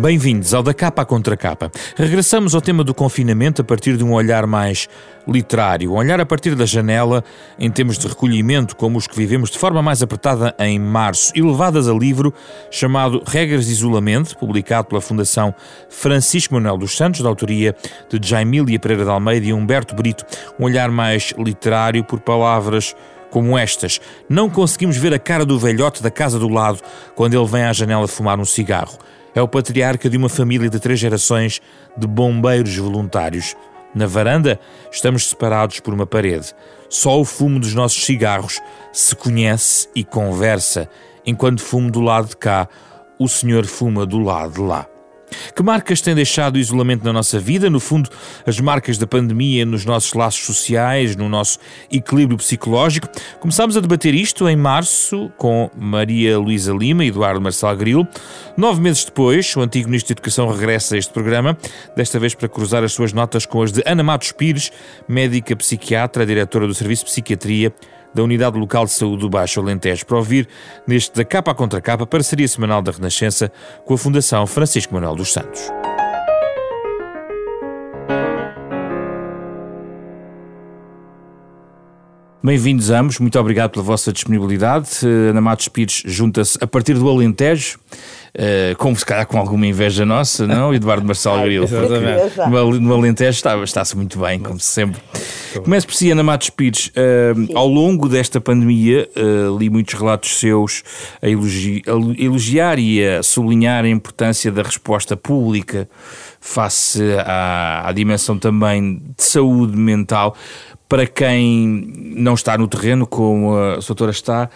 Bem-vindos ao Da Capa à Contra Capa. Regressamos ao tema do confinamento a partir de um olhar mais literário, um olhar a partir da janela em termos de recolhimento, como os que vivemos de forma mais apertada em março, e levadas a livro chamado Regras de Isolamento, publicado pela Fundação Francisco Manuel dos Santos, da autoria de Jaimília Pereira de Almeida e Humberto Brito, um olhar mais literário por palavras como estas. Não conseguimos ver a cara do velhote da casa do lado quando ele vem à janela fumar um cigarro. É o patriarca de uma família de três gerações de bombeiros voluntários. Na varanda, estamos separados por uma parede. Só o fumo dos nossos cigarros se conhece e conversa, enquanto fumo do lado de cá, o senhor fuma do lado de lá. Que marcas tem deixado o isolamento na nossa vida? No fundo, as marcas da pandemia nos nossos laços sociais, no nosso equilíbrio psicológico. Começámos a debater isto em março com Maria Luísa Lima e Eduardo Marçal Grilo. Nove meses depois, o antigo Ministro da Educação regressa a este programa, desta vez para cruzar as suas notas com as de Ana Matos Pires, médica psiquiatra, diretora do Serviço de Psiquiatria da Unidade Local de Saúde do Baixo Alentejo, para ouvir neste da capa contra capa, parceria semanal da Renascença com a Fundação Francisco Manuel dos Santos. Bem-vindos ambos, muito obrigado pela vossa disponibilidade. Uh, Ana Matos Pires junta-se a partir do Alentejo, uh, como se calhar com alguma inveja nossa, não? Eduardo Marçal Grilo. No, no Alentejo está-se está muito bem, como sempre. Começo por si, Ana Matos Pires. Uh, ao longo desta pandemia, li muitos relatos seus a, elogi a elogiar e a sublinhar a importância da resposta pública face à, à dimensão também de saúde mental para quem não está no terreno, como a doutora está,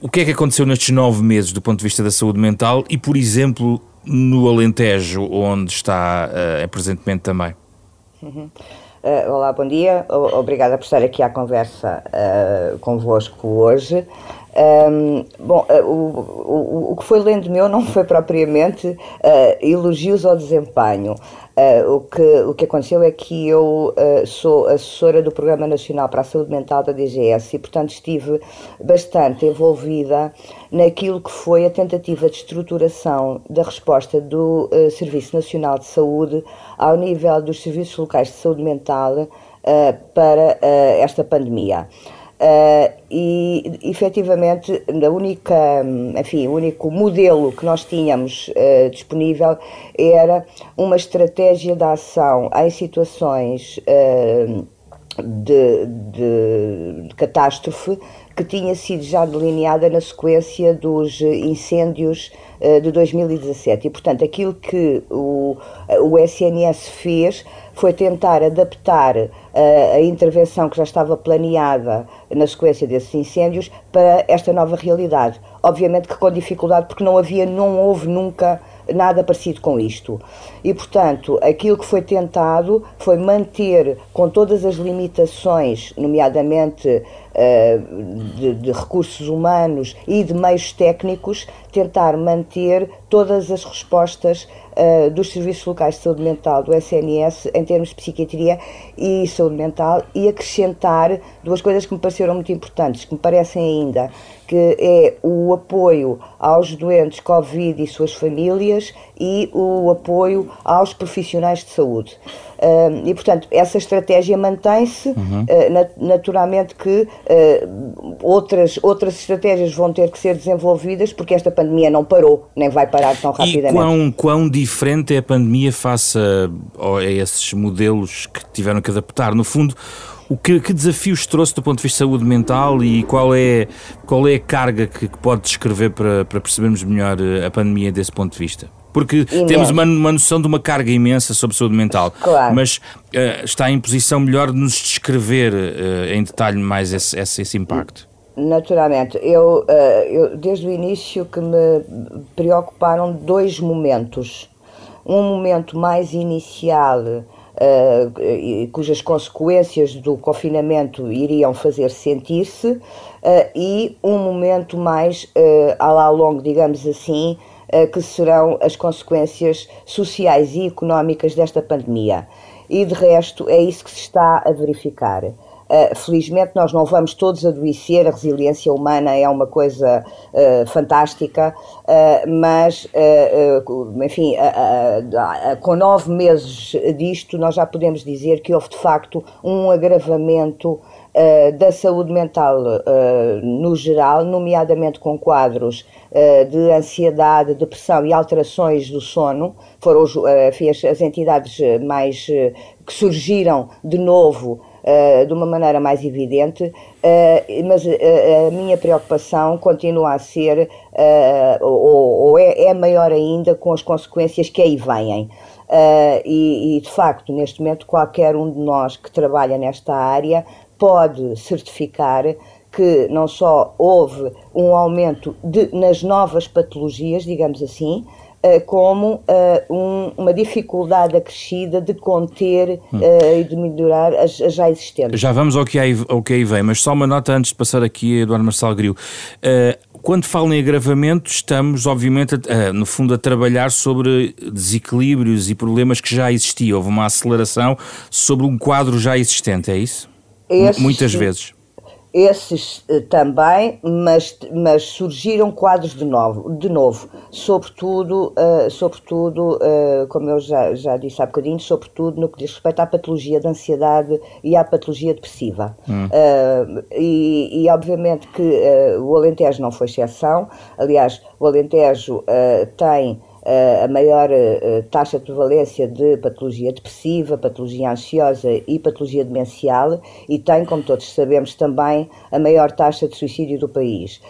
o que é que aconteceu nestes nove meses do ponto de vista da saúde mental e, por exemplo, no Alentejo, onde está uh, presentemente também? Uhum. Uh, olá, bom dia. Obrigada por estar aqui à conversa uh, convosco hoje. Um, bom, uh, o, o, o, que foi lendo meu não foi propriamente uh, elogios ao desempenho. Uh, o, que, o que aconteceu é que eu uh, sou assessora do Programa Nacional para a Saúde Mental da DGS e, portanto, estive bastante envolvida naquilo que foi a tentativa de estruturação da resposta do uh, Serviço Nacional de Saúde ao nível dos serviços locais de saúde mental para esta pandemia. Uh, e efetivamente a única, enfim, o único modelo que nós tínhamos uh, disponível era uma estratégia de ação em situações uh, de, de, de, catástrofe que tinha sido já delineada na sequência dos incêndios de 2017 e portanto aquilo que o, o SNS fez foi tentar adaptar uh, a intervenção que já estava planeada na sequência desses incêndios para esta nova realidade. Obviamente que com dificuldade, porque não havia, não houve nunca nada parecido com isto. E, portanto, aquilo que foi tentado foi manter, com todas as limitações, nomeadamente uh, de, de, recursos humanos e de meios técnicos, tentar manter todas as respostas uh, dos serviços locais de saúde mental do SNS em termos de psiquiatria e saúde mental e acrescentar duas coisas que me pareceram muito importantes, que me parecem ainda, que é o apoio aos doentes Covid e suas famílias e o apoio aos profissionais de saúde. Uh, e, portanto, essa estratégia mantém-se, uhum. uh, naturalmente que uh, outras, outras estratégias vão ter que ser desenvolvidas, porque esta pandemia não parou, nem vai parar tão rapidamente. E quão, quão diferente é a pandemia face a, a esses modelos que tiveram que adaptar? No fundo, o que, que, desafios trouxe do ponto de vista de saúde mental e qual é, qual é a carga que, que pode descrever para, para percebermos melhor a pandemia desse ponto de vista? Porque imenso. temos uma, uma, noção de uma carga imensa sobre saúde mental, claro. mas uh, está em posição melhor de nos descrever uh, em detalhe mais esse, esse, esse impacto. Naturalmente, eu, uh, eu desde o início que me preocuparam dois momentos. Um momento mais inicial uh, cujas consequências do confinamento iriam fazer sentir-se, uh, e um momento mais uh, ao longo, digamos assim, que serão as consequências sociais e económicas desta pandemia. E de resto, é isso que se está a verificar. Uh, felizmente nós não vamos todos adoecer, a resiliência humana é uma coisa uh, fantástica, uh, mas, enfim, com nove meses disto, nós já podemos dizer que houve de facto um agravamento da saúde mental no geral, nomeadamente com quadros de ansiedade, depressão e alterações do sono, foram enfim, as, entidades mais que surgiram de novo uh, de uma maneira mais evidente, uh, mas uh, a minha preocupação continua a ser, ou, é, é, maior ainda, com as consequências que aí vêm. E, e, de facto, neste momento, qualquer um de nós que trabalha nesta área pode certificar que não só houve um aumento de, nas novas patologias, digamos assim, eh, como uh, um, uma dificuldade acrescida de conter hum. uh, e de melhorar as, as, já existentes. Já vamos ao que, aí, ao que aí vem, mas só uma nota antes de passar aqui a Eduardo Marçal Gril. quando falo em agravamento, estamos, obviamente, a, no fundo, a trabalhar sobre desequilíbrios e problemas que já existiam. Houve uma aceleração sobre um quadro já existente, é isso? Esses, Muitas vezes esses eh, também, mas, mas surgiram quadros de novo, de novo sobretudo, uh, sobretudo uh, como eu já, já disse há bocadinho, sobretudo no que diz respeito à patologia de ansiedade e à patologia depressiva. Hum. Uh, e, e, obviamente que o Alentejo não foi exceção, aliás, o Alentejo tem a maior taxa de prevalência de patologia depressiva, patologia ansiosa e patologia demencial e tem, como todos sabemos, também a maior taxa de suicídio do país.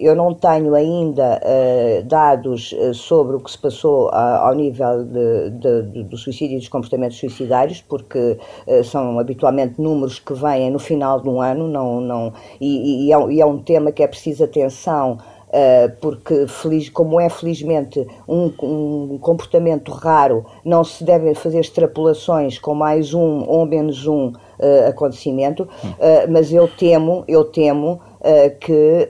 Eu não tenho ainda dados sobre o que se passou ao nível de, de, do suicídio e dos comportamentos suicidários, porque são habitualmente números que vêm no final de um ano, não, não, e, e, é, é um tema que é preciso atenção porque feliz, como é felizmente um, um, comportamento raro, não se devem fazer extrapolações com mais um ou menos um uh, acontecimento, uh, mas eu temo, eu temo que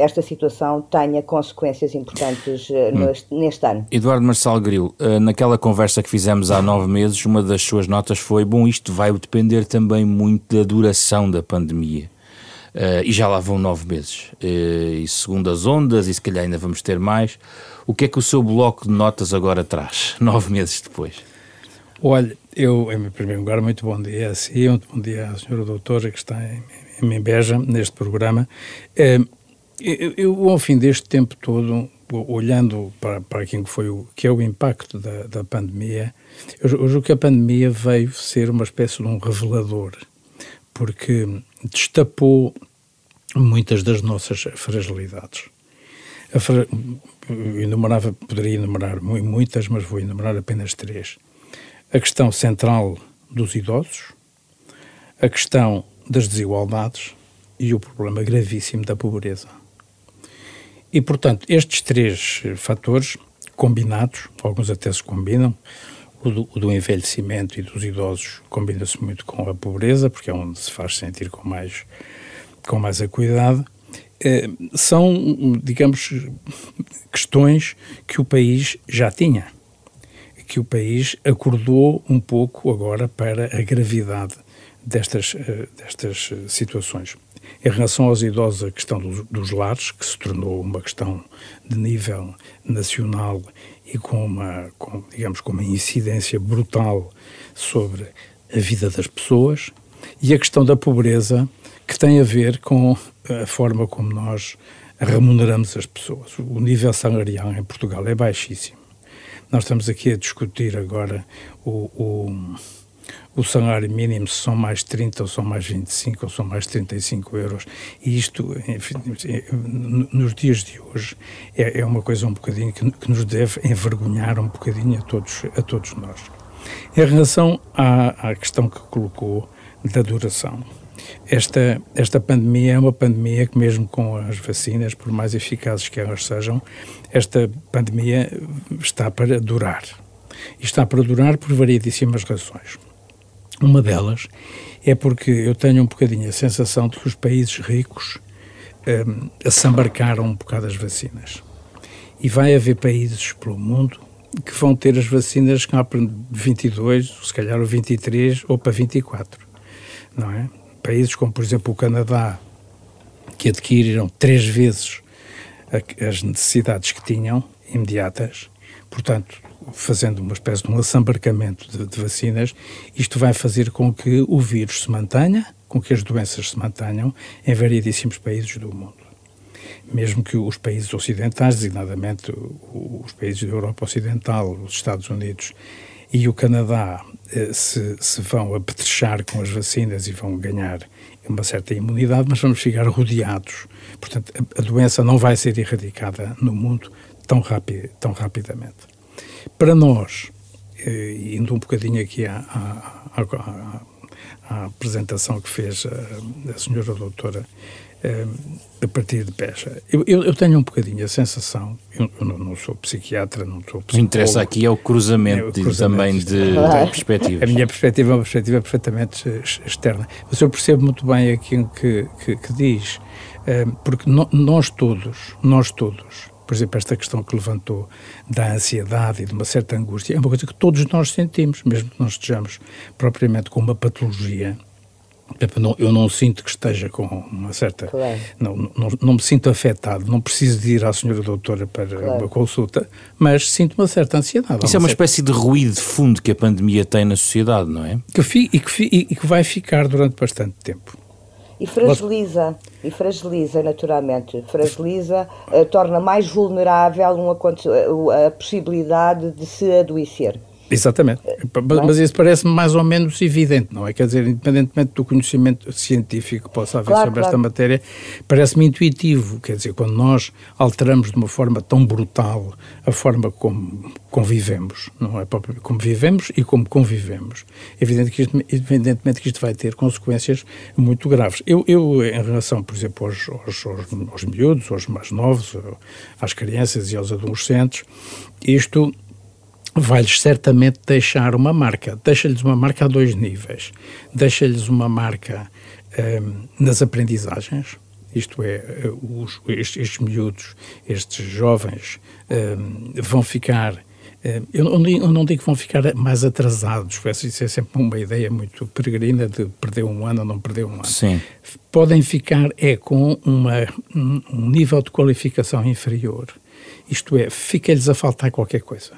esta situação tenha consequências importantes neste, neste, ano. Eduardo Marçal Gril, naquela conversa que fizemos há nove meses, uma das suas notas foi: bom, isto vai depender também muito da duração da pandemia. Uh, e já lá vão nove meses. Uh, e segundo as ondas, e se calhar ainda vamos ter mais, o que é que o seu bloco de notas agora traz, nove meses depois? Olha, eu, em primeiro lugar, muito bom dia a si, muito bom dia à senhora doutora que está em, em Membeja, neste programa. Uh, eu, eu, ao fim deste tempo todo, olhando para, para foi o, que é o impacto da, da pandemia, eu, eu julgo que a pandemia veio ser uma espécie de um revelador, porque destapou muitas das nossas fragilidades. Fra... Enumerava, poderia enumerar muitas, mas vou enumerar apenas três. A questão central dos idosos, a questão das desigualdades e o problema gravíssimo da pobreza. E, portanto, estes três fatores combinados, alguns até se combinam, o do, o do envelhecimento e dos idosos combina-se muito com a pobreza, porque é onde se faz sentir com mais, com mais acuidade. Eh, são, digamos, questões que o país já tinha, que o país acordou um pouco agora para a gravidade destas, eh, destas situações. Em relação aos idosos, a questão dos, dos lares, que se tornou uma questão de nível nacional e com uma, com, digamos, com uma incidência brutal sobre a vida das pessoas, e a questão da pobreza, que tem a ver com a forma como nós remuneramos as pessoas. O nível salarial em Portugal é baixíssimo. Nós estamos aqui a discutir agora o, o o salário mínimo se são mais 30 ou são mais 25 ou são mais 35 euros. E isto, enfim, nos dias de hoje, é, é uma coisa um bocadinho que, que, nos deve envergonhar um bocadinho a todos, a todos nós. Em relação à, à questão que colocou da duração, esta, esta pandemia é uma pandemia que, mesmo com as vacinas, por mais eficazes que elas sejam, esta pandemia está para durar. E está para durar por variedíssimas razões. Uma delas é porque eu tenho um bocadinho a sensação de que os países ricos um, assambarcaram um bocado as vacinas. E vai haver países pelo mundo que vão ter as vacinas cá para 22, se calhar o 23 ou para 24. não é? Países como, por exemplo, o Canadá, que adquiriram três vezes as necessidades que tinham, imediatas, portanto, fazendo uma espécie de um assambarcamento de, de, vacinas, isto vai fazer com que o vírus se mantenha, com que as doenças se mantenham em variedíssimos países do mundo. Mesmo que os países ocidentais, designadamente os países da Europa Ocidental, os Estados Unidos e o Canadá, eh, se, se vão apetrechar com as vacinas e vão ganhar uma certa imunidade, mas vamos ficar rodeados. Portanto, a, a doença não vai ser erradicada no mundo tão, rapi tão rapidamente. Para nós, eh, indo um bocadinho aqui à, à, à, à apresentação que fez a, a senhora doutora eh, a partir de Pecha, eu, eu, eu, tenho um bocadinho a sensação, eu, eu não, não, sou psiquiatra, não sou psicólogo. O que interessa aqui é o cruzamento, é o cruzamento também de, de perspectivas. A minha perspectiva é uma perspectiva perfeitamente externa, mas eu percebo muito bem aquilo que, que, que diz, eh, porque no, nós todos, nós todos, por exemplo, esta questão que levantou da ansiedade e de uma certa angústia, é uma coisa que todos nós sentimos, mesmo que não estejamos propriamente com uma patologia. Eu não sinto que esteja com uma certa. Claro. Não, não, não, me sinto afetado, não preciso de ir à senhora doutora para claro. uma consulta, mas sinto uma certa ansiedade. Isso é uma certa... espécie de ruído de fundo que a pandemia tem na sociedade, não é? Que fi, e, que fi, e que vai ficar durante bastante tempo. E fragiliza, e fragiliza naturalmente, fragiliza, uh, torna mais vulnerável a possibilidade de se adoecer. Exatamente. Mas, mas isso parece mais ou menos evidente, não é? Quer dizer, independentemente do conhecimento científico que possa haver claro, sobre claro. esta matéria, parece-me intuitivo. Quer dizer, quando nós alteramos de uma forma tão brutal a forma como convivemos, não é? Como vivemos e como convivemos, evidente que isto, evidentemente que isto vai ter consequências muito graves. Eu, eu em relação, por exemplo, aos, aos, aos, aos miúdos, aos mais novos, às crianças e aos adolescentes, isto vai-lhes certamente deixar uma marca. Deixa-lhes uma marca a dois níveis. Deixa-lhes uma marca um, nas aprendizagens, isto é, os, estes, estes miúdos, estes jovens um, vão ficar. Eu, não, eu não digo que vão ficar mais atrasados, isso é sempre uma ideia muito peregrina de perder um ano ou não perder um ano. Sim. Podem ficar é com uma, um nível de qualificação inferior. Isto é, fica-lhes a faltar qualquer coisa.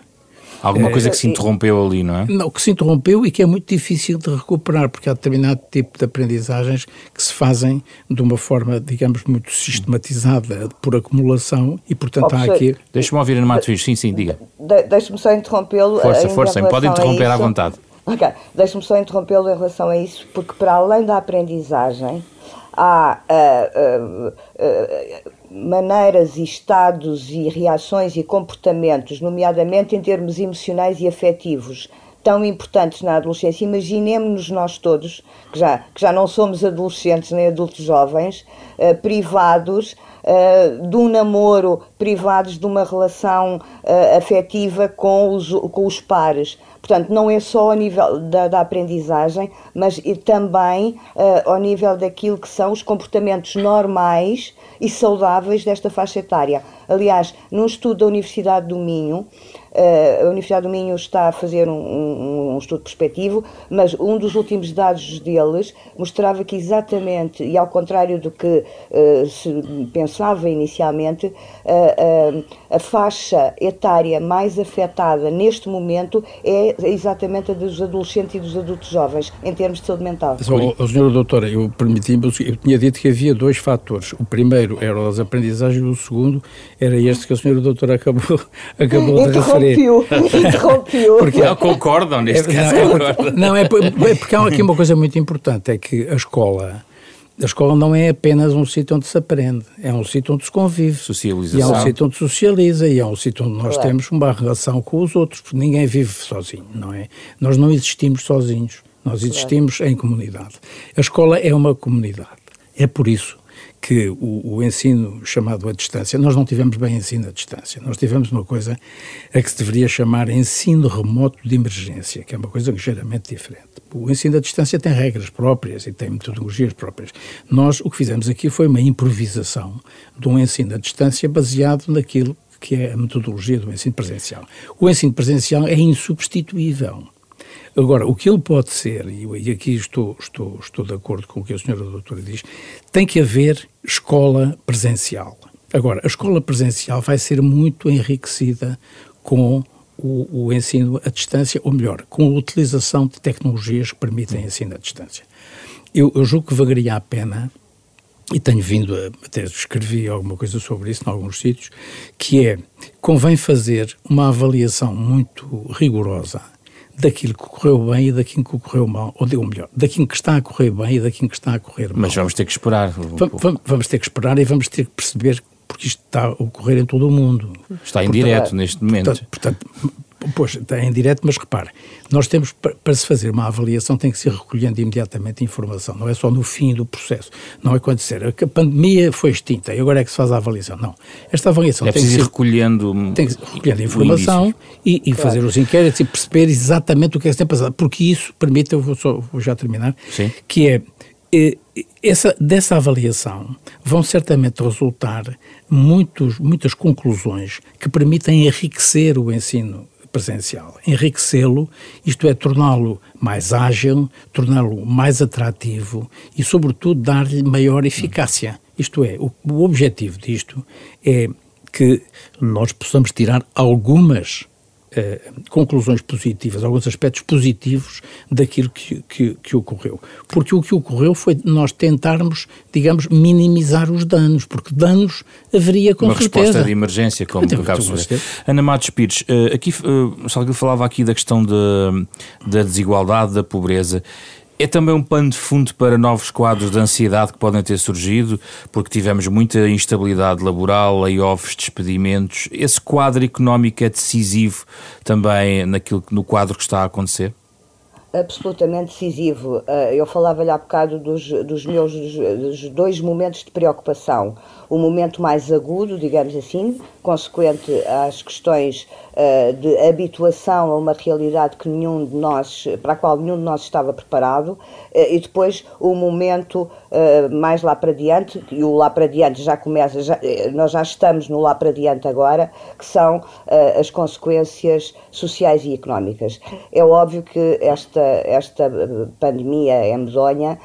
Alguma coisa que se interrompeu ali, não é? Não, que se interrompeu e que é muito difícil de recuperar, porque há determinado tipo de aprendizagens que se fazem de uma forma, digamos, muito sistematizada, por acumulação, e portanto oh, há aqui... Deixa-me ouvir Ana Matos, sim, sim, diga. De, Deixa-me só interrompê-lo. Força, força, pode interromper à vontade. Ok, deixa-me só interrompê-lo em relação a isso, porque para além da aprendizagem, há uh, uh, uh, maneiras e estados e reações e comportamentos, nomeadamente em termos emocionais e afetivos, tão importantes na adolescência. Imaginemos-nos nós todos, que já, que já não somos adolescentes nem adultos jovens, uh, privados uh, de um namoro, privados de uma relação uh, afetiva com os, com os pares. Portanto, não é só ao nível da, da aprendizagem, mas também ao nível daquilo que são os comportamentos normais e saudáveis desta faixa etária. Aliás, num estudo da Universidade do Minho, Uh, a Universidade do Minho está a fazer um, um, um, estudo perspectivo, mas um dos últimos dados deles mostrava que exatamente, e ao contrário do que uh, se pensava inicialmente, uh, a faixa etária mais afetada neste momento é exatamente a dos adolescentes e dos adultos jovens, em termos de saúde mental. Oh, senhora doutora, eu permiti eu tinha dito que havia dois fatores. O primeiro era as aprendizagens, o segundo era este que a senhora doutora acabou, acabou de referir interrompiu, interrompiu. Porque não concordam, neste é, caso não, é, não, é, é porque há aqui uma coisa muito importante, é que a escola, a escola não é apenas um sítio onde se aprende, é um sítio onde se convive. Socialização. E é um sítio onde se socializa, e é um sítio onde nós claro. temos uma relação com os outros, porque ninguém vive sozinho, não é? Nós não existimos sozinhos, nós existimos claro. em comunidade. A escola é uma comunidade. É por isso que o, o, ensino chamado à distância, nós não tivemos bem ensino à distância, nós tivemos uma coisa a que se deveria chamar ensino remoto de emergência, que é uma coisa ligeiramente diferente. O ensino à distância tem regras próprias e tem metodologias próprias. Nós o que fizemos aqui foi uma improvisação de um ensino à distância baseado naquilo que é a metodologia do ensino presencial. O ensino presencial é insubstituível Agora, o que ele pode ser, e aqui estou, estou, estou de acordo com o que a senhora doutora diz, tem que haver escola presencial. Agora, a escola presencial vai ser muito enriquecida com o, o, ensino à distância, ou melhor, com a utilização de tecnologias que permitem ensino à distância. Eu, eu julgo que valeria a pena, e tenho vindo a, até escrevi alguma coisa sobre isso em alguns sítios, que é, convém fazer uma avaliação muito rigorosa daquilo que correu bem e daquilo que correu mal, ou digo melhor, daquilo que está a correr bem e daquilo que está a correr mal. Mas vamos ter que esperar. Vamos, vamos ter que esperar e vamos ter que perceber porque isto está a ocorrer em todo o mundo. Está em portanto, direto neste momento. Portanto, portanto, Pois, está em direto, mas repare, nós temos, para, se fazer uma avaliação, tem que ser recolhendo imediatamente informação, não é só no fim do processo. Não é quando disser que a pandemia foi extinta e agora é que se faz a avaliação. Não. Esta avaliação é tem que ser. recolhendo. Tem que recolhendo informação e, e claro. fazer os inquéritos e perceber exatamente o que é que tem passado, porque isso permite, eu vou, só, vou já terminar, Sim. que é essa, dessa avaliação vão certamente resultar muitos, muitas conclusões que permitem enriquecer o ensino presencial, enriquecê-lo, isto é, torná-lo mais ágil, torná-lo mais atrativo e, sobretudo, dar-lhe maior eficácia. Isto é, o, o objetivo disto é que nós possamos tirar algumas eh, conclusões positivas, alguns aspectos positivos daquilo que, que, que, ocorreu. Porque o que ocorreu foi nós tentarmos, digamos, minimizar os danos, porque danos haveria com Uma certeza. resposta de emergência, como acaba de dizer. Ana Matos Pires, eh, aqui, uh, Salgueiro falava aqui da questão de, da desigualdade, da pobreza. É também um pano de fundo para novos quadros de ansiedade que podem ter surgido, porque tivemos muita instabilidade laboral, layoffs, despedimentos. Esse quadro económico é decisivo também naquilo, no quadro que está a acontecer? absolutamente decisivo. Ah, eu falava-lhe há bocado dos, dos meus dos dois momentos de preocupação. O momento mais agudo, digamos assim, consequente às questões uh, de habituação a uma realidade que nenhum de nós, para a qual nenhum de nós estava preparado, uh, e depois o momento uh, mais lá para diante, e o lá para diante já começa, já, nós já estamos no lá para diante agora, que são as consequências sociais e económicas. É óbvio que esta, esta pandemia é medonha,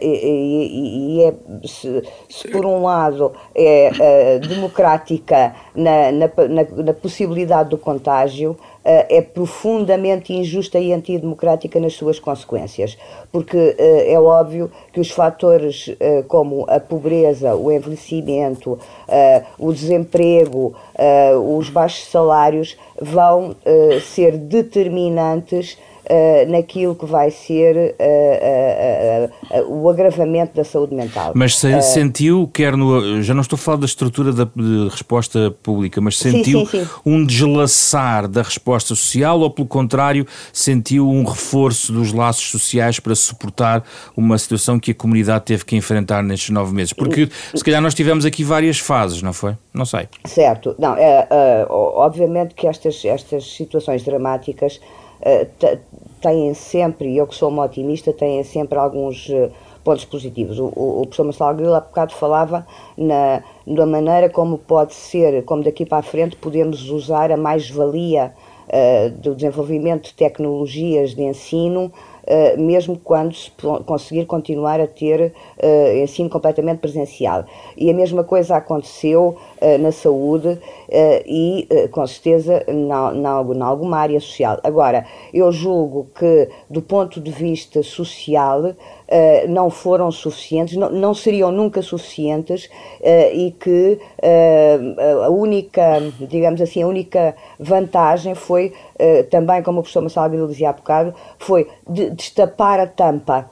e, e, é, se, se, por um lado é uh, democrática na, na, na, na, possibilidade do contágio, uh, é profundamente injusta e antidemocrática nas suas consequências, porque é óbvio que os fatores como a pobreza, o envelhecimento, o desemprego, os baixos salários vão ser determinantes uh, naquilo que vai ser uh, o agravamento da saúde mental. Mas se, sentiu, quer no. Já não estou a falar da estrutura da, de resposta pública, mas sentiu sim, sim, sim. um deslaçar da resposta social ou, pelo contrário, sentiu um reforço dos laços sociais para suportar uma situação que a comunidade teve que enfrentar nestes nove meses? Porque se calhar nós tivemos aqui várias fases, não foi? Não sei. Certo. Não, é, é, obviamente que estas, estas situações dramáticas eh, têm sempre, e eu que sou uma otimista, têm sempre alguns eh, pontos positivos. O, o, o professor Marcelo Grilo há bocado falava na, na maneira como pode ser, como daqui para a frente podemos usar a mais-valia uh, do desenvolvimento de tecnologias de ensino Uh, mesmo quando se conseguir continuar a ter uh, ensino completamente presencial. E a mesma coisa aconteceu na saúde e, com certeza, na, alguma área social. Agora, eu julgo que, do ponto de vista social, Uh, não foram suficientes, não, seriam nunca suficientes e que a única, digamos assim, a única vantagem foi, também como o professor Marcelo dizia há bocado, foi de, destapar a tampa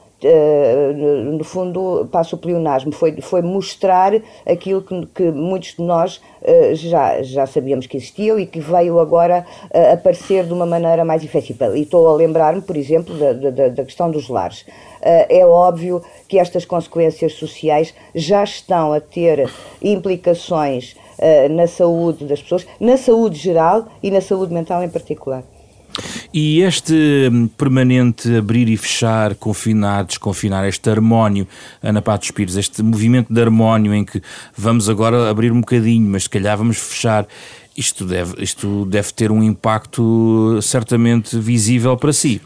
no fundo, passo o pleonasmo, foi, foi mostrar aquilo que, que muitos de nós uh, já, já sabíamos que existia e que veio agora uh, aparecer de uma maneira mais efetiva. E estou a lembrar-me, por exemplo, da, da, da, questão dos lares. é óbvio que estas consequências sociais já estão a ter implicações na saúde das pessoas, na saúde geral e na saúde mental em particular. E este hum, permanente abrir e fechar, confinar, desconfinar, este harmónio, Ana Patos Pires, este movimento de harmónio em que vamos agora abrir um bocadinho, mas se calhar vamos fechar, isto deve, isto deve ter um impacto certamente visível para si.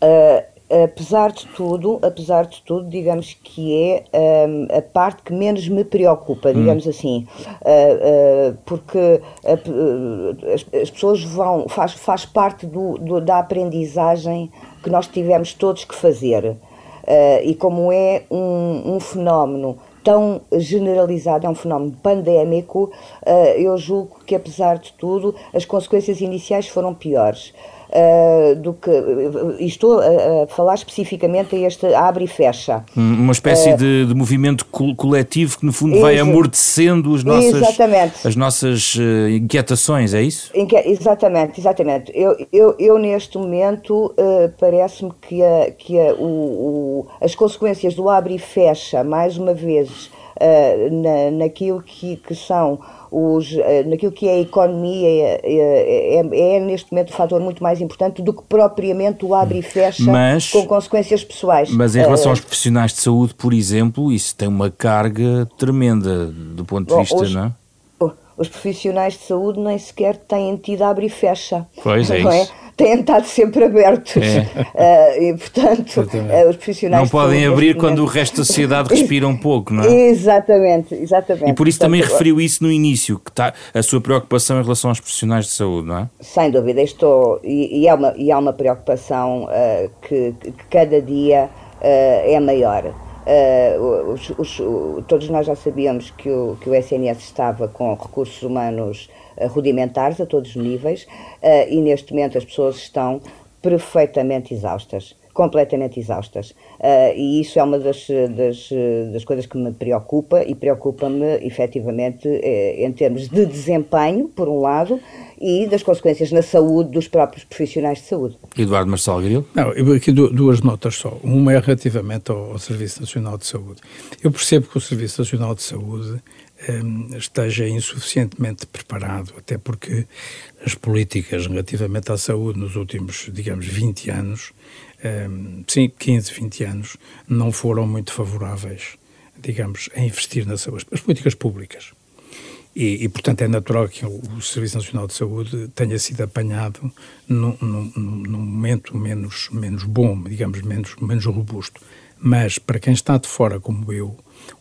Uh, apesar de tudo, apesar de tudo, digamos que é um, a parte que menos me preocupa, hum. digamos hum. assim, uh, uh, porque as, as, pessoas vão, faz, faz parte do, do, da aprendizagem que nós tivemos todos que fazer. e como é um, um fenómeno tão generalizado, é um fenómeno pandémico, eu julgo que, apesar de tudo, as consequências iniciais foram piores uh, do que. E estou a, a, falar especificamente a este abre e fecha. Hum, uma espécie uh, de, de, movimento coletivo que, no fundo, vai amortecendo as nossas, exatamente. As nossas uh, inquietações, é isso? Inque exatamente, exatamente. Eu, eu, eu neste momento, parece-me que, a, que a, o, o, as consequências do abre e fecha, mais uma vez, na, naquilo que, que são os, eh, naquilo que é a economia é, é, é, neste momento um fator muito mais importante do que propriamente o abre e fecha mas, com consequências pessoais. Mas em relação uh, aos profissionais de saúde, por exemplo, isso tem uma carga tremenda do ponto de bom, vista, os, não é? Os profissionais de saúde nem sequer têm tido abre e fecha. Pois é, é? isso têm estado sempre abertos. É. Uh, e, portanto, uh, os profissionais. Não podem abrir quando o resto da sociedade respira um pouco, não é? Exatamente, exatamente. E por isso portanto, também referiu isso no início, que está a sua preocupação em relação aos profissionais de saúde, não é? Sem dúvida, estou. E, e, é, uma, e é uma preocupação uh, que, que, cada dia é maior. Uh, os, os, todos nós já sabíamos que o, que o SNS estava com recursos humanos rudimentares a todos os níveis uh, e neste momento as pessoas estão perfeitamente exaustas completamente exaustas. Uh, e isso é uma das, das, das, coisas que me preocupa e preocupa-me efetivamente eh, em termos de desempenho, por um lado, e das consequências na saúde dos próprios profissionais de saúde. Eduardo Marcelo Grilo? Não, eu aqui duas notas só. Uma é relativamente ao, ao Serviço Nacional de Saúde. Eu percebo que o Serviço Nacional de Saúde esteja insuficientemente preparado, até porque as políticas relativamente à saúde nos últimos, digamos, 20 anos, um, sim, 15, 20 anos, não foram muito favoráveis, digamos, a investir na saúde. As políticas públicas. E, e, portanto, é natural que o, Serviço Nacional de Saúde tenha sido apanhado num, num, momento menos, menos bom, digamos, menos, menos robusto. Mas, para quem está de fora, como eu,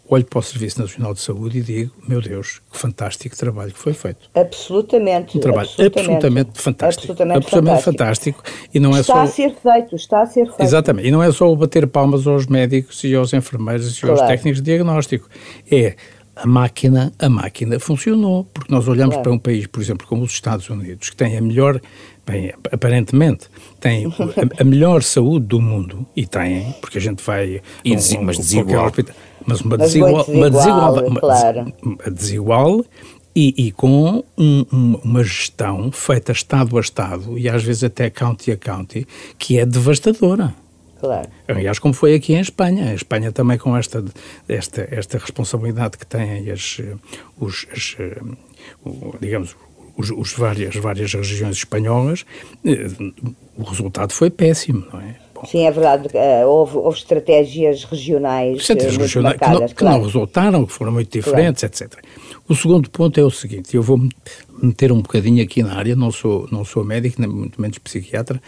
olho para o Serviço Nacional de Saúde e digo, meu Deus, que fantástico trabalho que foi feito. Absolutamente. Um trabalho absolutamente, absolutamente fantástico. Absolutamente, absolutamente fantástico. fantástico. E não é está só... a ser feito, está a ser feito. Exatamente. E não é só o bater palmas aos médicos e aos enfermeiros e claro. aos técnicos de diagnóstico. É a máquina, a máquina funcionou, porque nós olhamos claro. para um país, por exemplo, como os Estados Unidos, que tem a melhor, bem, aparentemente, tem a, a melhor saúde do mundo, e tem, porque a gente vai... E um, mas desigual. Mas uma desigual, desigual, uma desigual, claro. uma desigual e, e, com um, um, uma gestão feita Estado a Estado, e às vezes até county a county, que é devastadora. Claro. Aliás, como foi aqui em Espanha. A Espanha também com esta, esta, esta responsabilidade que têm as, os, as, digamos, os, os várias, várias regiões espanholas, eh, o resultado foi péssimo, não é? Sim, é verdade. Uh, houve, houve, estratégias regionais, estratégias regionais marcadas, que, não, que não, resultaram, que foram muito diferentes, claro. etc. O segundo ponto é o seguinte, eu vou meter um bocadinho aqui na área, não sou, não sou médico, nem muito menos psiquiatra,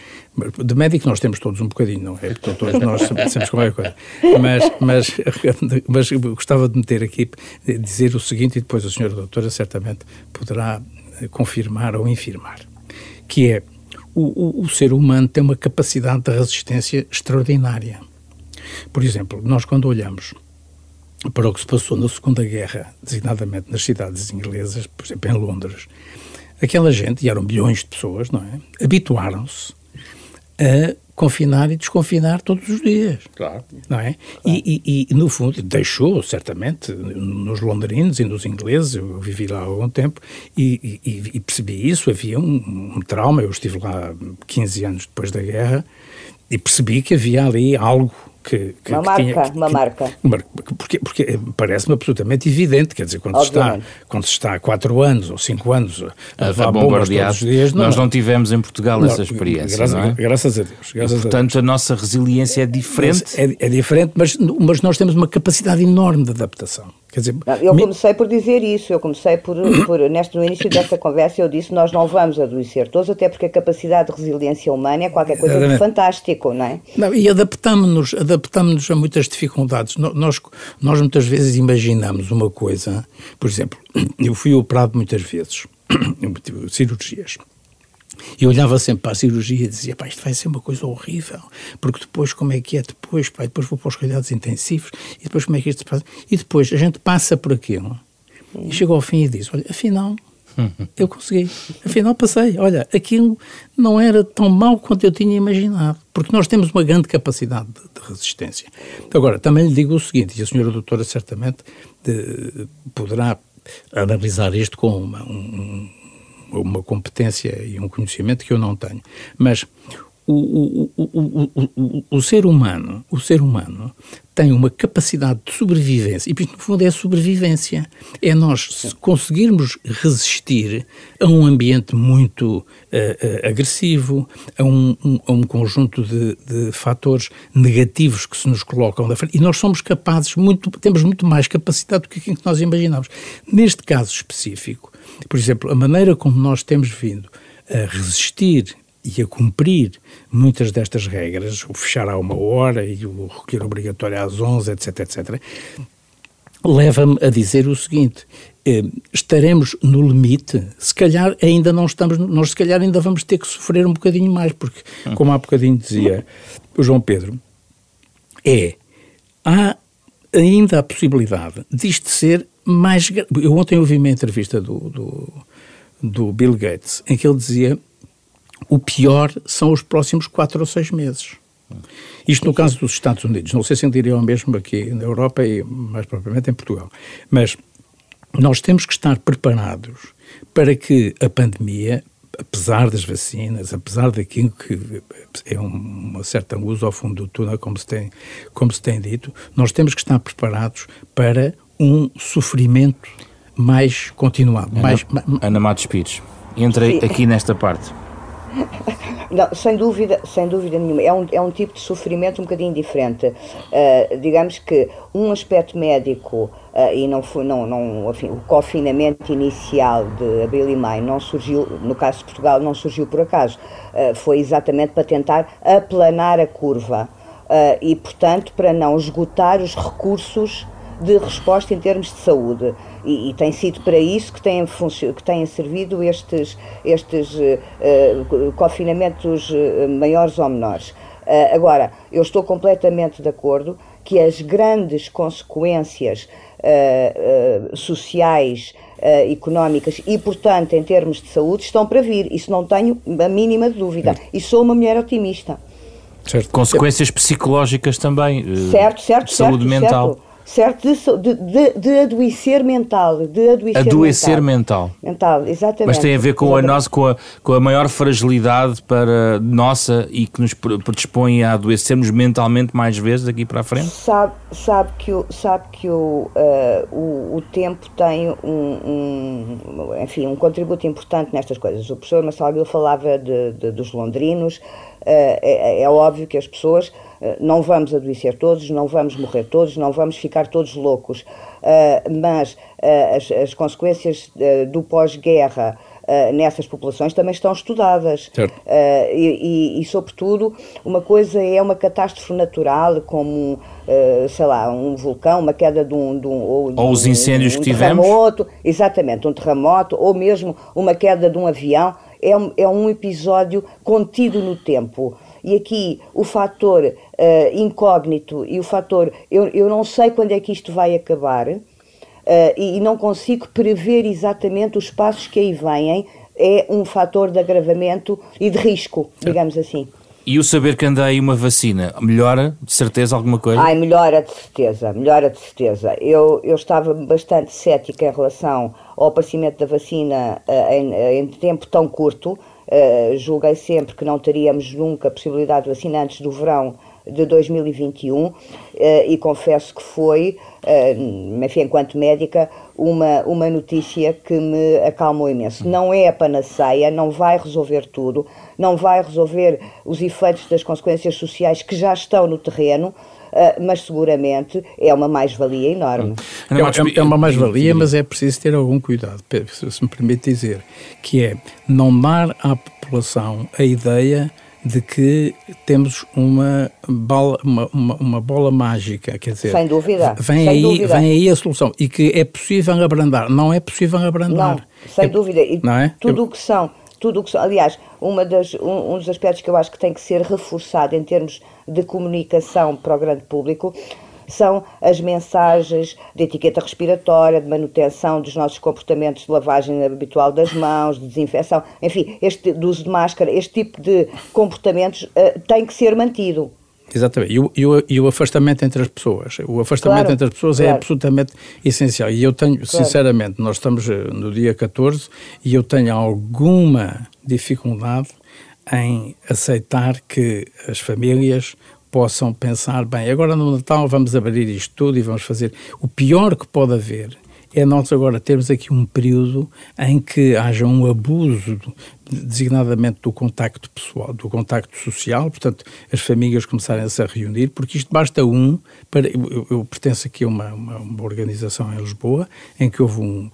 de médico nós temos todos um bocadinho, não é? Todos nós sabemos qualquer coisa. Mas, mas, mas gostava de meter aqui, dizer o seguinte, e depois a senhora doutora certamente poderá confirmar ou infirmar, que é, o, o, o ser humano tem uma capacidade de resistência extraordinária. Por exemplo, nós quando olhamos para o que se passou na Segunda Guerra, designadamente nas cidades inglesas, por exemplo, em Londres. Aquela gente, e eram milhões de pessoas, não é? Habituaram-se a confinar e desconfinar todos os dias. Claro. Não é? Claro. E, e, e, no fundo, deixou, certamente, nos londrinos e nos ingleses, eu vivi lá há algum tempo, e, e percebi isso, havia um, um, trauma, eu estive lá 15 anos depois da guerra, e percebi que havia ali algo que, que, uma que marca, tinha, que, uma marca. Porque, porque parece-me absolutamente evidente, quer dizer, quando se, está, quando se está há quatro anos ou cinco anos a, a bombardear todos os dias... Não, nós não tivemos em Portugal não, essa experiência, graças, é? graças a Deus. Graças portanto, a, Deus. a, nossa resiliência é diferente. É, é, diferente, mas, mas nós temos uma capacidade enorme de adaptação. Quer dizer, eu comecei por dizer isso, eu comecei por, por neste, no início desta conversa, eu disse nós não vamos adoecer todos, até porque a capacidade de resiliência humana é qualquer coisa de fantástico, não é? Não, e adaptamos-nos adaptamos a muitas dificuldades. Nós, nós muitas vezes imaginamos uma coisa, por exemplo, eu fui operado muitas vezes, cirurgias. E olhava sempre para a cirurgia e dizia, pá, isto vai ser uma coisa horrível, porque depois como é que é depois, pá, depois vou para os cuidados intensivos, e depois como é que isto se passa? E depois a gente passa por aquilo e chega ao fim e diz, olha, afinal, eu consegui, afinal passei, olha, aquilo não era tão mau quanto eu tinha imaginado, porque nós temos uma grande capacidade de, de resistência. Agora, também lhe digo o seguinte, e a senhora doutora certamente de, poderá analisar isto com uma, um, uma competência e um conhecimento que eu não tenho. Mas o, o, o, o, ser humano, o ser humano tem uma capacidade de sobrevivência, e isto no fundo é sobrevivência, é nós conseguirmos resistir a um ambiente muito uh, uh, agressivo, a um, um, a um conjunto de, de, fatores negativos que se nos colocam da frente, e nós somos capazes, muito, temos muito mais capacidade do que aquilo que nós imaginamos. Neste caso específico, por exemplo, a maneira como nós temos vindo a resistir e a cumprir muitas destas regras, o fechar a uma hora e o recolher obrigatório às 11, etc, etc, leva-me a dizer o seguinte: eh, estaremos no limite, se calhar ainda não estamos, nós se calhar ainda vamos ter que sofrer um bocadinho mais, porque, como há bocadinho dizia o João Pedro, é, há ainda a possibilidade disto ser mais. Eu ontem ouvi uma entrevista do, do, do Bill Gates em que ele dizia o pior são os próximos quatro ou seis meses. Isto no caso dos Estados Unidos. Não sei se diriam o mesmo aqui na Europa e mais propriamente em Portugal. Mas nós temos que estar preparados para que a pandemia, apesar das vacinas, apesar daquilo que é uma certa uso ao fundo do túnel, como se tem, como se tem dito, nós temos que estar preparados para um sofrimento mais continuado. Ana, mais, Ana Matos Pires, entrei aqui nesta parte. Não, sem dúvida, sem dúvida nenhuma. É um, é um tipo de sofrimento um bocadinho diferente. Uh, digamos que um aspecto médico, uh, e não foi, não, não, enfim, o confinamento inicial de abril e maio não surgiu, no caso de Portugal, não surgiu por acaso. Uh, foi exatamente para tentar aplanar a curva. e, portanto, para não esgotar os recursos de resposta em termos de saúde. E, e tem sido para isso que têm, que têm servido estes, estes uh, confinamentos uh, maiores ou menores. Uh, agora, eu estou completamente de acordo que as grandes consequências sociais, económicas e, portanto, em termos de saúde, estão para vir. Isso não tenho a mínima dúvida. E sou uma mulher otimista. Certo. Consequências psicológicas também. Certo, certo, saúde certo, mental. Certo certo? De, de, de, adoecer mental. De adoecer, adoecer mental. mental. mental. exatamente. Mas tem a ver com a, nossa, com, a, com a maior fragilidade para nossa e que nos predispõe a adoecermos mentalmente mais vezes daqui para a frente? Sabe, sabe que, o, sabe que o, uh, o, o tempo tem um, um, enfim, um contributo importante nestas coisas. O professor Marcelo falava de, de, dos londrinos, é, é óbvio que as pessoas eh, não vamos adoecer todos, não vamos morrer todos, não vamos ficar todos loucos, eh, mas eh, as, as consequências do pós-guerra nessas populações também estão estudadas. E, e, e, sobretudo, uma coisa é uma catástrofe natural, como, sei lá, um vulcão, uma queda de um. De um ou, ou os incêndios um, um que tivemos. Terremoto, exatamente, um terremoto, ou mesmo uma queda de um avião. É um, é um episódio contido no tempo. E aqui o fator uh, incógnito e o fator eu, eu não sei quando é que isto vai acabar uh, e, e não consigo prever exatamente os passos que aí vêm, é um fator de agravamento e de risco, digamos assim. E o saber que anda aí uma vacina, melhora de certeza alguma coisa? Ai, melhora de certeza, melhora de certeza. Eu, eu estava bastante cética em relação ao aparecimento da vacina uh, em, em tempo tão curto, Uh, julguei sempre que não teríamos nunca a possibilidade de vacinar antes do verão de 2021 uh, eh, e confesso que foi, enfim, enquanto médica, uma, uma notícia que me acalmou imenso. Não é a panaceia, não vai resolver tudo, não vai resolver os efeitos das consequências sociais que já estão no terreno, mas seguramente é uma mais-valia enorme. É, é, é uma mais-valia, mas é preciso ter algum cuidado, se me permite dizer, que é não dar à população a ideia de que temos uma bola, uma, uma, uma, bola mágica, quer dizer, sem dúvida, vem sem aí, dúvida. vem aí a solução e que é possível abrandar, não é possível abrandar. Não, sem é, dúvida. E não é? tudo o que são, tudo o que aliás, uma das, um, um dos aspectos que eu acho que tem que ser reforçado em termos de comunicação para o grande público são as mensagens de etiqueta respiratória, de manutenção dos nossos comportamentos de lavagem habitual das mãos, de desinfecção, enfim, este do uso de máscara, este tipo de comportamentos uh, tem que ser mantido. Exatamente. E o, e, o, e o, afastamento entre as pessoas. O afastamento claro, entre as pessoas é claro. é absolutamente essencial. E eu tenho, claro. sinceramente, nós estamos eh, no dia 14 e eu tenho alguma dificuldade em aceitar que as famílias possam pensar, bem, agora no Natal vamos abrir isto tudo e vamos fazer. O pior que pode haver é nós agora termos aqui um período em que haja um abuso, designadamente do contacto pessoal, do contacto social, portanto, as famílias começarem-se a reunir, porque isto basta um, para, eu, eu pertenço aqui a uma, uma, uma organização em Lisboa, em que houve um,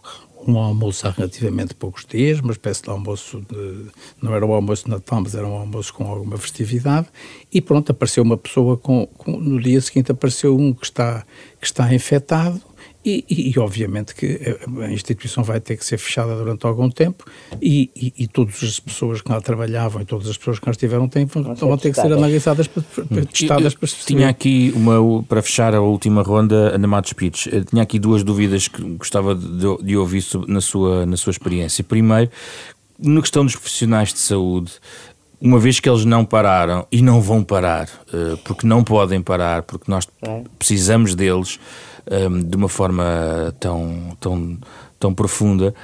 um almoço há relativamente poucos dias, uma espécie de almoço, de, não era o almoço de Natal, mas era um almoço com alguma festividade, e pronto, apareceu uma pessoa com, com no dia seguinte apareceu um que está, que está infectado, e, e, e, obviamente que a instituição vai ter que ser fechada durante algum tempo e, e, e todas as pessoas que lá trabalhavam e todas as pessoas que lá estiveram têm, vão, vão ter que ser analisadas, para, para, testadas para se Tinha aqui uma, para fechar a última ronda, Ana Matos Pires, tinha aqui duas dúvidas que gostava de, de ouvir na sua, na sua experiência. Primeiro, na questão dos profissionais de saúde, uma vez que eles não pararam e não vão parar, eh, porque não podem parar, porque nós é. precisamos deles um, de uma forma tão, tão, tão profunda,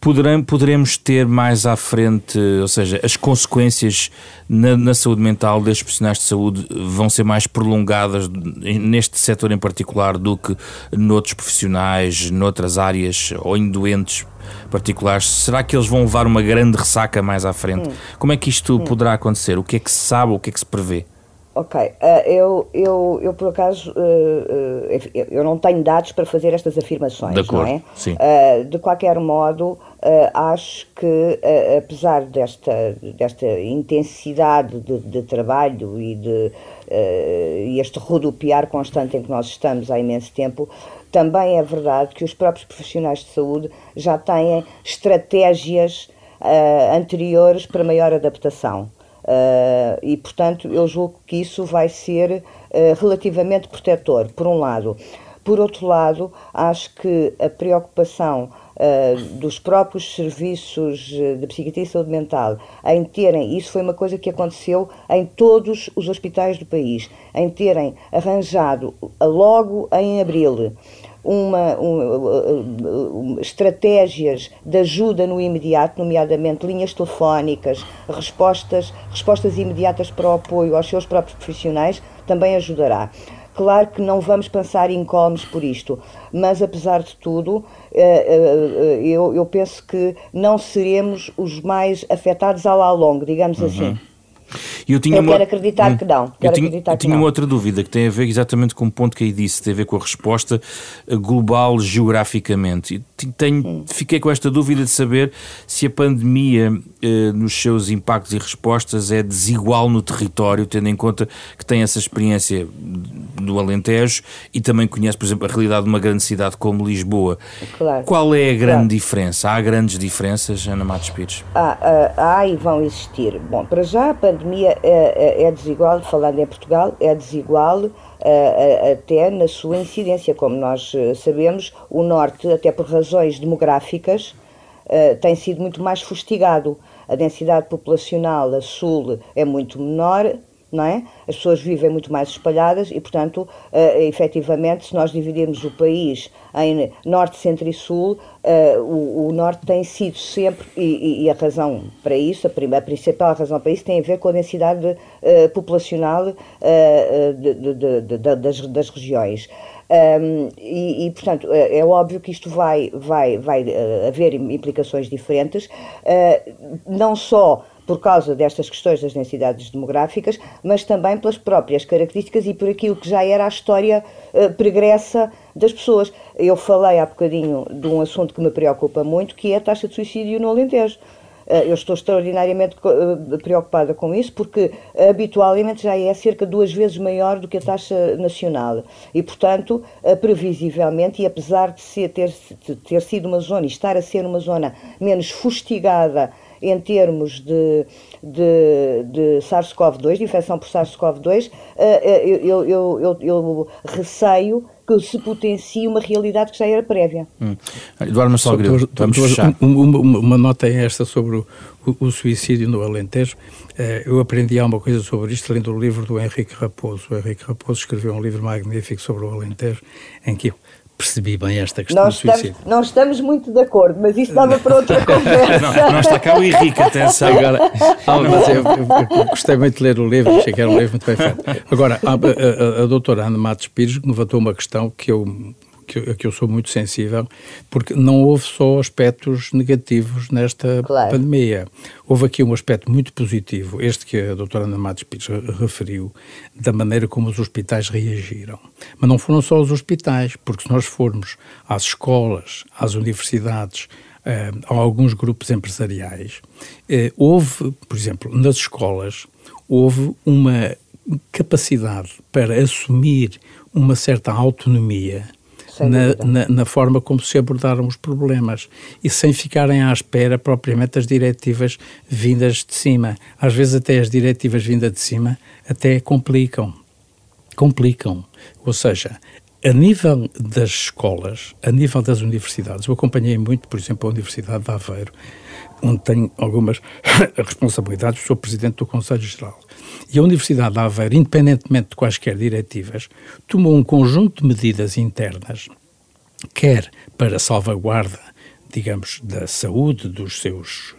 poderemos, poderemos ter mais à frente, ou seja, as consequências na, na, saúde mental destes profissionais de saúde vão ser mais prolongadas neste setor em particular do que noutros profissionais, noutras áreas ou em doentes particulares. Será que eles vão levar uma grande ressaca mais à frente? Hum. Como é que isto hum. poderá acontecer? O que é que se sabe, o que é que se prevê? Ok, uh, eu, eu, eu por acaso, uh, uh, eu não tenho dados para fazer estas afirmações, de acordo, não é? Sim. de qualquer modo, acho que, apesar desta, desta intensidade de, de trabalho e de este rodopiar constante em que nós estamos há imenso tempo, também é verdade que os próprios profissionais de saúde já têm estratégias anteriores para maior adaptação. Uh, e, portanto, eu julgo que isso vai ser uh, relativamente protetor, por um lado. Por outro lado, acho que a preocupação uh, dos próprios serviços de psiquiatria e saúde mental em terem, isso foi uma coisa que aconteceu em todos os hospitais do país, em terem arranjado logo em abril uma, um, estratégias de ajuda no imediato, nomeadamente linhas telefónicas, respostas, respostas imediatas para o apoio aos seus próprios profissionais, também ajudará. Claro que não vamos pensar incómodos por isto, mas apesar de tudo, eu, eu penso que não seremos os mais afetados ao longo, digamos uhum. assim. E eu tinha eu uma... quero acreditar que não. Quero eu tinha, acreditar eu tinha uma outra dúvida que tem a ver exatamente com o ponto que aí disse, tem a ver com a resposta eh, global geograficamente. Tenho, hum. Fiquei com esta dúvida de saber se a pandemia, eh, nos seus impactos e respostas, é desigual no território, tendo em conta que tem essa experiência do Alentejo e também conhece, por exemplo, a realidade de uma grande cidade como Lisboa. Claro. Qual é a grande claro. diferença? Há grandes diferenças, Ana Matos Pires? Há, há, há e vão existir. Bom, para já a pandemia é, é, é desigual, falando em Portugal, é desigual uh, até na sua incidência. Como nós eh, sabemos, o Norte, até por razões demográficas, tem sido muito mais fustigado. A densidade populacional a sul é muito menor, não é? As pessoas vivem muito mais espalhadas e, portanto, uh, efetivamente, se nós dividirmos o país em norte, centro e sul, uh, o, o, norte tem sido sempre, e, e, a razão para isso, a, primeira, a principal razão para isso tem a ver com a densidade uh, populacional uh, de, de, de, das, das regiões. Um, e, e, portanto, é, é óbvio que isto vai, vai, vai haver implicações diferentes, não só por causa destas questões das densidades demográficas, mas também pelas próprias características e por aquilo que já era a história uh, pregressa das pessoas. Eu falei há bocadinho de um assunto que me preocupa muito, que é a taxa de suicídio no Alentejo. Eh, eu estou extraordinariamente eh, preocupada com isso, porque habitualmente já é cerca de duas vezes maior do que a taxa nacional. E, portanto, previsivelmente, e apesar de, ser, ter, de ter sido uma zona e estar a ser uma zona menos fustigada em termos de, de, de SARS-CoV-2, de infecção por SARS-CoV-2, eh, eh, eu, eu, eu, eu, receio que se potencie uma realidade que já era prévia. Hum. Eduardo Marcelo Grilo, vamos fechar. Uma, uma, uma, nota é esta sobre o, o, o, suicídio no Alentejo. Eh, eu aprendi alguma coisa sobre isto lendo o livro do Henrique Raposo. O Henrique Raposo escreveu um livro magnífico sobre o Alentejo, em que percebi bem esta questão nós do suicídio. Estamos, não estamos muito de acordo, mas isso dava para outra conversa. não, não está cá o Henrique, atenção. Agora, não, mas eu, eu, eu, gostei muito de ler o livro, achei que era um livro muito bem feito. Agora, a, a, a, a doutora Ana Matos Pires levantou uma questão que eu que, que eu sou muito sensível, porque não houve só aspectos negativos nesta claro. pandemia. Houve aqui um aspecto muito positivo, este que a doutora Ana Matos Pires referiu, da maneira como os hospitais reagiram. Mas não foram só os hospitais, porque se nós formos às escolas, às universidades, Uh, a alguns grupos empresariais. Uh, houve, por exemplo, nas escolas, houve uma capacidade para assumir uma certa autonomia na, na, na, forma como se abordaram os problemas e sem ficarem à espera propriamente das diretivas vindas de cima. Às vezes até as diretivas vindas de cima até complicam. Complicam. Ou seja, a nível das escolas, a nível das universidades, eu acompanhei muito, por exemplo, a Universidade de Aveiro, onde tenho algumas responsabilidades, sou presidente do Conselho Geral. E a Universidade de Aveiro, independentemente de quaisquer diretivas, tomou um conjunto de medidas internas, quer para salvaguarda, digamos, da saúde dos seus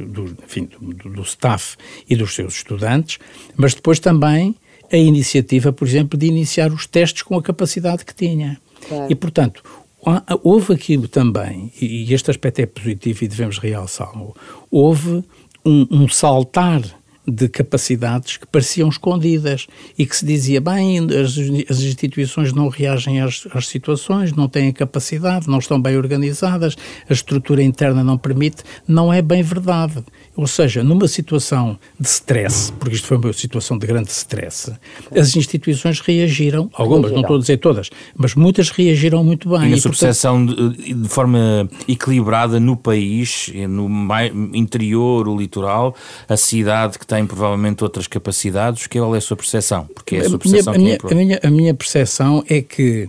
do, enfim, do, do staff e dos seus estudantes, mas depois também a iniciativa, por exemplo, de iniciar os testes com a capacidade que tinha. Claro. E, portanto, houve aquilo também, e este aspecto é positivo e devemos realçá-lo, houve um, um saltar de capacidades que pareciam escondidas e que se dizia, bem, as, as instituições não reagem às, às, situações, não têm capacidade, não estão bem organizadas, a estrutura interna não permite, não é bem verdade. Ou seja, numa situação de stress, porque isto foi uma situação de grande stress, as instituições reagiram, algumas, não estou a dizer todas, mas muitas reagiram muito bem. E a sua percepção de, de, forma equilibrada no país, no interior, o litoral, a cidade que tem provavelmente outras capacidades, qual é a sua percepção? Porque é a sua percepção a minha, que é a minha, a minha percepção é que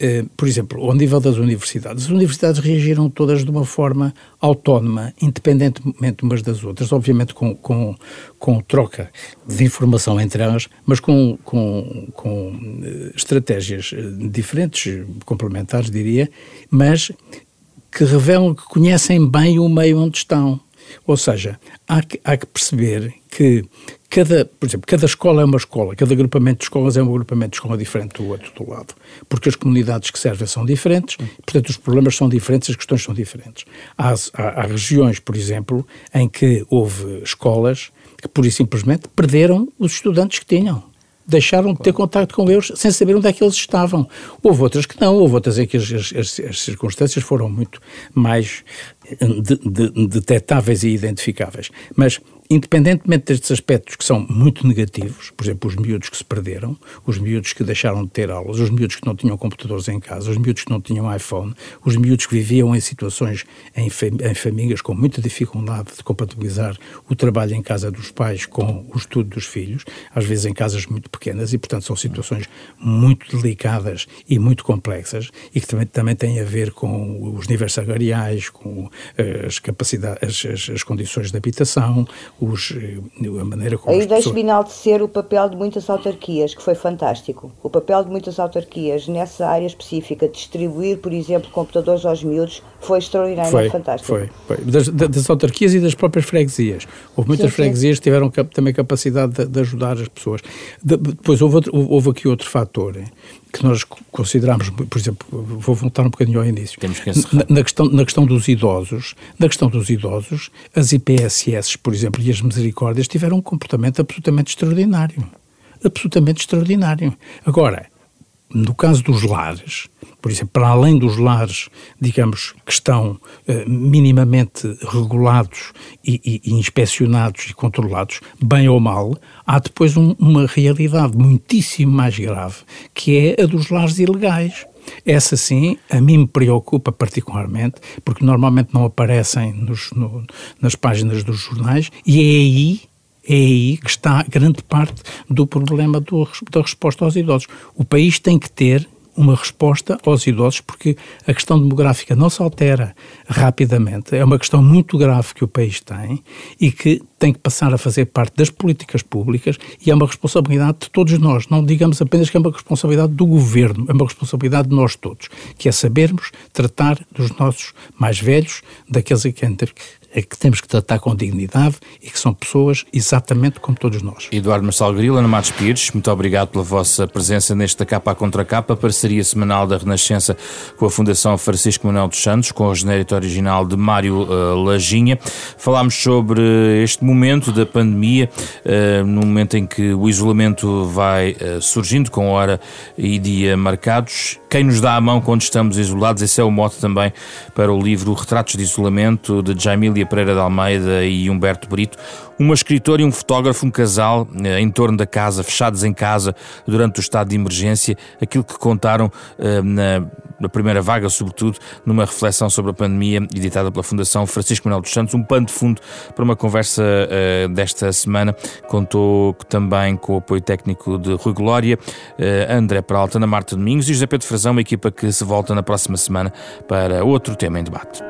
eh, por exemplo, ao nível das universidades, as universidades reagiram todas de uma forma autónoma, independentemente umas das outras, obviamente com, com, com troca de informação entre elas, mas com, com, com eh, estratégias eh, diferentes, complementares, diria, mas que revelam que conhecem bem o meio onde estão. Ou seja, há que, há que perceber que cada, por exemplo, cada escola é uma escola, cada agrupamento de escolas é um agrupamento de escola diferente do outro do lado, porque as comunidades que servem são diferentes, portanto os problemas são diferentes, as questões são diferentes. Há, há, há regiões, por exemplo, em que houve escolas que, pura e simplesmente, perderam os estudantes que tinham deixaram de ter contato com eles sem saber onde é que eles estavam. Houve outras que não, houve outras em que as, as, as circunstâncias foram muito mais de, de, detetáveis e identificáveis. Mas independentemente destes aspectos que são muito negativos, por exemplo, os miúdos que se perderam, os miúdos que deixaram de ter aulas, os miúdos que não tinham computadores em casa, os miúdos que não tinham iPhone, os miúdos que viviam em situações, em, em famílias com muita dificuldade de compatibilizar o trabalho em casa dos pais com o estudo dos filhos, às vezes em casas muito pequenas, e portanto são situações muito delicadas e muito complexas e que também, também têm a ver com os níveis salariais, com as capacidades, as, as condições de habitação, os, eh, a maneira como Aí deixe-me enaltecer o papel de muitas autarquias, que foi fantástico. O papel de muitas autarquias nessa área específica, distribuir, por exemplo, computadores aos miúdos, foi extraordinariamente fantástico. Foi, foi. Das, das, autarquias e das próprias freguesias. Houve muitas sim, freguesias sim. que tiveram também capacidade de, de, ajudar as pessoas. De, depois houve, outro, houve aqui outro fator que nós consideramos, por exemplo, vou voltar um bocadinho ao início. Temos que na, na, questão, na questão dos idosos, na questão dos idosos, as IPSS, por exemplo, e as misericórdias tiveram um comportamento absolutamente extraordinário. Absolutamente extraordinário. Agora, no caso dos lares, por exemplo, para além dos lares, digamos, que estão eh, minimamente regulados e, e, e, inspecionados e controlados, bem ou mal, há depois um, uma realidade muitíssimo mais grave, que é a dos lares ilegais. Essa sim, a mim me preocupa particularmente, porque normalmente não aparecem nos, no, nas páginas dos jornais, e é aí é aí que está grande parte do problema do, da resposta aos idosos. O país tem que ter uma resposta aos idosos, porque a questão demográfica não se altera rapidamente. É uma questão muito grave que o país tem e que tem que passar a fazer parte das políticas públicas e é uma responsabilidade de todos nós. Não digamos apenas que é uma responsabilidade do governo, é uma responsabilidade de nós todos, que é sabermos tratar dos nossos mais velhos, daqueles é que temos que tratar com dignidade e que são pessoas exatamente como todos nós. Eduardo Marçal Grilo, Ana Matos Pires, muito obrigado pela vossa presença nesta capa contra capa, parceria semanal da Renascença com a Fundação Francisco Manuel dos Santos, com o genérito original de Mário uh, Lajinha. Falámos sobre este momento da pandemia, uh, no momento em que o isolamento vai uh, surgindo com hora e dia marcados. Quem nos dá a mão quando estamos isolados, esse é o mote também para o livro Retratos de Isolamento, de Jaime Emília Pereira de Almeida e Humberto Brito, uma escritora e um fotógrafo, um casal, eh, em torno da casa, fechados em casa durante o estado de emergência, aquilo que contaram eh, na, na primeira vaga, sobretudo, numa reflexão sobre a pandemia editada pela Fundação Francisco Manuel dos Santos, um pano de fundo para uma conversa uh, desta semana. Contou também com o apoio técnico de Rui Glória, André Peralta, Ana Marta Domingos e José Pedro Frazão, uma equipa que se volta na próxima semana para outro tema em debate.